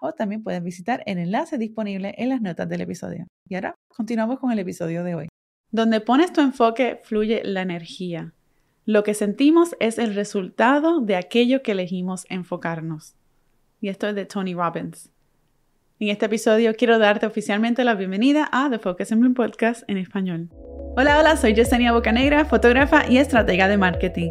o también puedes visitar el enlace disponible en las notas del episodio. Y ahora continuamos con el episodio de hoy. Donde pones tu enfoque fluye la energía. Lo que sentimos es el resultado de aquello que elegimos enfocarnos. Y esto es de Tony Robbins. En este episodio quiero darte oficialmente la bienvenida a The Focus Bloom Podcast en español. Hola, hola, soy Yesenia Bocanegra, fotógrafa y estratega de marketing.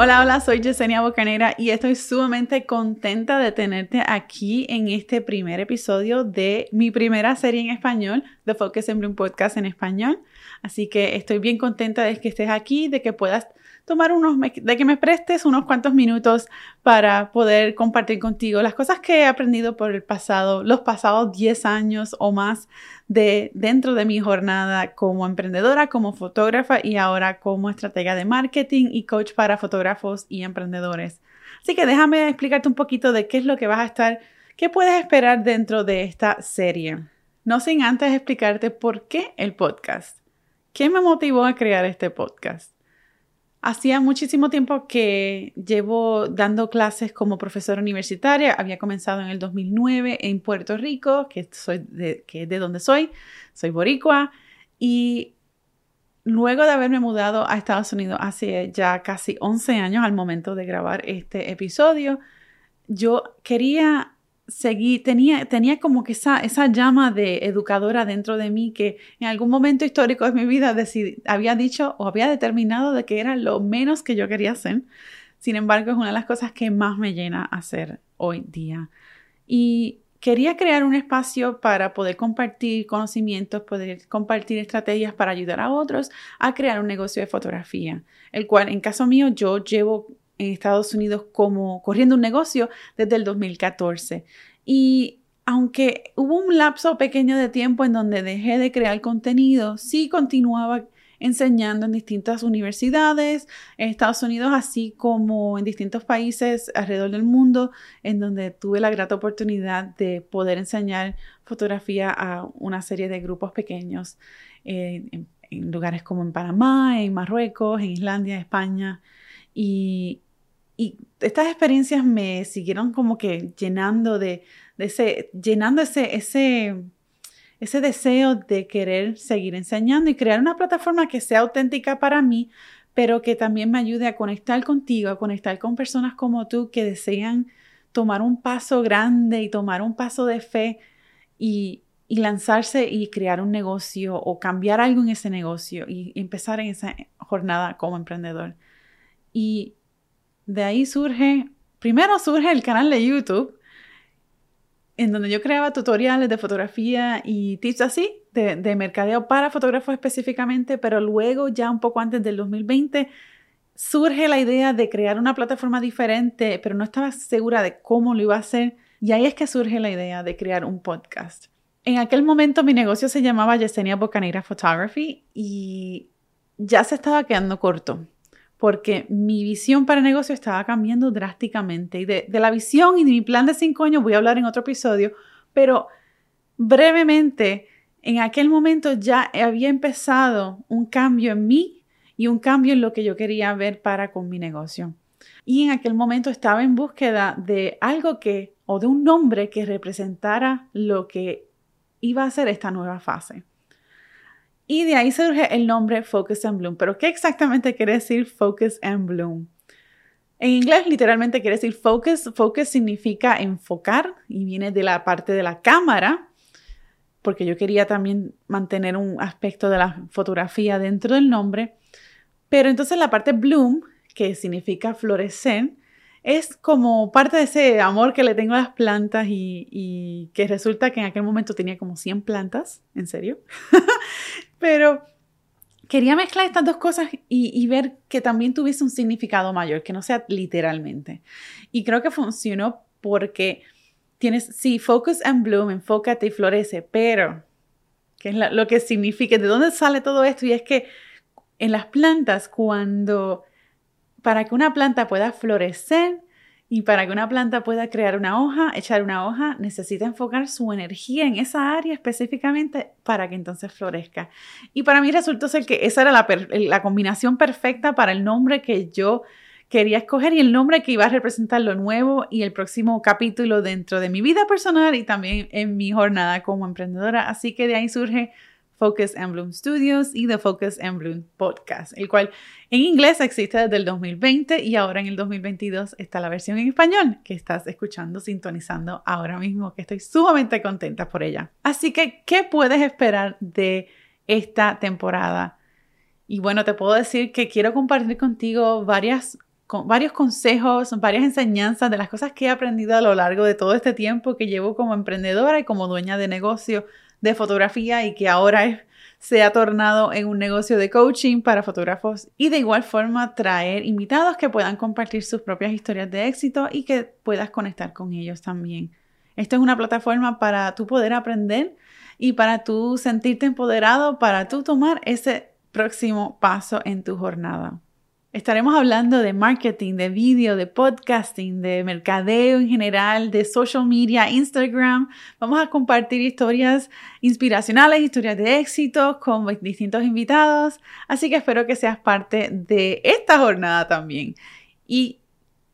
Hola, hola, soy Yesenia Bocanera y estoy sumamente contenta de tenerte aquí en este primer episodio de mi primera serie en español, The Focus in Bloom Podcast en español. Así que estoy bien contenta de que estés aquí, de que puedas tomar unos, de que me prestes unos cuantos minutos para poder compartir contigo las cosas que he aprendido por el pasado, los pasados 10 años o más de dentro de mi jornada como emprendedora, como fotógrafa y ahora como estratega de marketing y coach para fotógrafos y emprendedores. Así que déjame explicarte un poquito de qué es lo que vas a estar, qué puedes esperar dentro de esta serie. No sin antes explicarte por qué el podcast. ¿Qué me motivó a crear este podcast? Hacía muchísimo tiempo que llevo dando clases como profesora universitaria. Había comenzado en el 2009 en Puerto Rico, que, soy de, que es de donde soy. Soy boricua. Y luego de haberme mudado a Estados Unidos hace ya casi 11 años al momento de grabar este episodio, yo quería seguí, tenía, tenía como que esa, esa llama de educadora dentro de mí que en algún momento histórico de mi vida había dicho o había determinado de que era lo menos que yo quería hacer. Sin embargo, es una de las cosas que más me llena hacer hoy día. Y quería crear un espacio para poder compartir conocimientos, poder compartir estrategias para ayudar a otros a crear un negocio de fotografía, el cual en caso mío yo llevo en Estados Unidos como corriendo un negocio desde el 2014. Y aunque hubo un lapso pequeño de tiempo en donde dejé de crear contenido, sí continuaba enseñando en distintas universidades en Estados Unidos, así como en distintos países alrededor del mundo, en donde tuve la grata oportunidad de poder enseñar fotografía a una serie de grupos pequeños eh, en, en, lugares como en Panamá, en Marruecos, en Islandia, España. Y, y estas experiencias me siguieron como que llenando de, ese, llenando ese, ese, ese deseo de querer seguir enseñando y crear una plataforma que sea auténtica para mí, pero que también me ayude a conectar contigo, a conectar con personas como tú que desean tomar un paso grande y tomar un paso de fe y, y lanzarse y crear un negocio o cambiar algo en ese negocio y empezar en esa jornada como emprendedor. Y de ahí surge, primero surge el canal de YouTube, en donde yo creaba tutoriales de fotografía y tips así, de, de mercadeo para fotógrafos específicamente, pero luego, ya un poco antes del 2020, surge la idea de crear una plataforma diferente, pero no estaba segura de cómo lo iba a hacer. Y ahí es que surge la idea de crear un podcast. En aquel momento mi negocio se llamaba Yesenia Bocaneira Photography y ya se estaba quedando corto porque mi visión para negocio estaba cambiando drásticamente. Y de, la visión y de mi plan de cinco años voy a hablar en otro episodio, pero brevemente, en aquel momento ya había empezado un cambio en mí y un cambio en lo que yo quería ver para con mi negocio. Y en aquel momento estaba en búsqueda de algo que, o de un nombre que representara lo que iba a ser esta nueva fase. Y de ahí surge el nombre Focus and Bloom. Pero ¿qué exactamente quiere decir Focus and Bloom? En inglés literalmente quiere decir focus. Focus significa enfocar y viene de la parte de la cámara, porque yo quería también mantener un aspecto de la fotografía dentro del nombre. Pero entonces la parte bloom, que significa florecer, es como parte de ese amor que le tengo a las plantas y, que resulta que en aquel momento tenía como 100 plantas, en serio. Pero quería mezclar estas dos cosas y, ver que también tuviese un significado mayor, que no sea literalmente. Y creo que funcionó porque tienes, sí, focus and bloom, enfócate y florece, pero, ¿qué es lo que significa? ¿De dónde sale todo esto? Y es que en las plantas, cuando para que una planta pueda florecer y para que una planta pueda crear una hoja, echar una hoja, necesita enfocar su energía en esa área específicamente para que entonces florezca. Y para mí resultó ser que esa era la, combinación perfecta para el nombre que yo quería escoger y el nombre que iba a representar lo nuevo y el próximo capítulo dentro de mi vida personal y también en mi jornada como emprendedora. Así que de ahí surge Focus and Bloom Studios y The Focus and Bloom Podcast, el cual en inglés existe desde el 2020 y ahora en el 2022 está la versión en español que estás escuchando, sintonizando ahora mismo, que estoy sumamente contenta por ella. Así que, ¿qué puedes esperar de esta temporada? Y bueno, te puedo decir que quiero compartir contigo varias con varios consejos, varias enseñanzas de las cosas que he aprendido a lo largo de todo este tiempo que llevo como emprendedora y como dueña de negocio de fotografía y que ahora se ha tornado en un negocio de coaching para fotógrafos y de igual forma traer invitados que puedan compartir sus propias historias de éxito y que puedas conectar con ellos también. Esto es una plataforma para tú poder aprender y para tú sentirte empoderado, para tú tomar ese próximo paso en tu jornada. Estaremos hablando de marketing, de vídeo, de podcasting, de mercadeo en general, de social media, Instagram. Vamos a compartir historias inspiracionales, historias de éxito con distintos invitados. Así que espero que seas parte de esta jornada también. ¿Y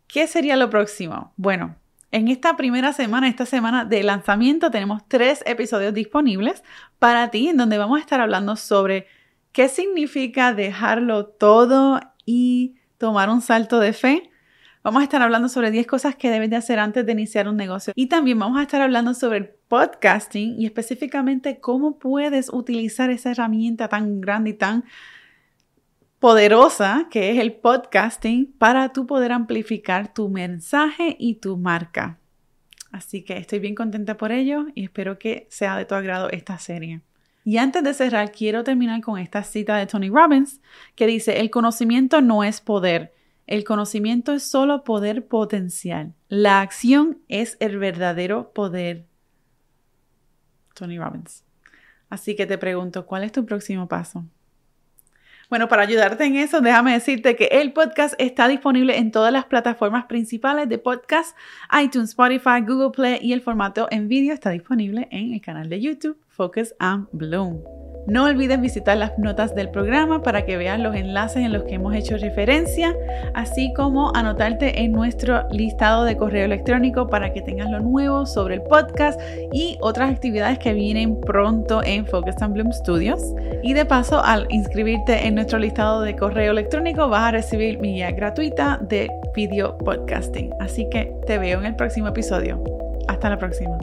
qué sería lo próximo? Bueno, en esta primera semana, esta semana de lanzamiento, tenemos tres episodios disponibles para ti en donde vamos a estar hablando sobre qué significa dejarlo todo y tomar un salto de fe. Vamos a estar hablando sobre 10 cosas que debes de hacer antes de iniciar un negocio. Y también vamos a estar hablando sobre el podcasting y específicamente cómo puedes utilizar esa herramienta tan grande y tan poderosa que es el podcasting para tú poder amplificar tu mensaje y tu marca. Así que estoy bien contenta por ello y espero que sea de tu agrado esta serie. Y antes de cerrar, quiero terminar con esta cita de Tony Robbins que dice, el conocimiento no es poder, el conocimiento es solo poder potencial. La acción es el verdadero poder. Tony Robbins. Así que te pregunto, ¿cuál es tu próximo paso? Bueno, para ayudarte en eso, déjame decirte que el podcast está disponible en todas las plataformas principales de podcast, iTunes, Spotify, Google Play y el formato en vídeo está disponible en el canal de YouTube Focus and Bloom. No olvides visitar las notas del programa para que veas los enlaces en los que hemos hecho referencia, así como anotarte en nuestro listado de correo electrónico para que tengas lo nuevo sobre el podcast y otras actividades que vienen pronto en Focus and Bloom Studios. Y de paso, al inscribirte en nuestro listado de correo electrónico, vas a recibir mi guía gratuita de video podcasting. Así que te veo en el próximo episodio. Hasta la próxima.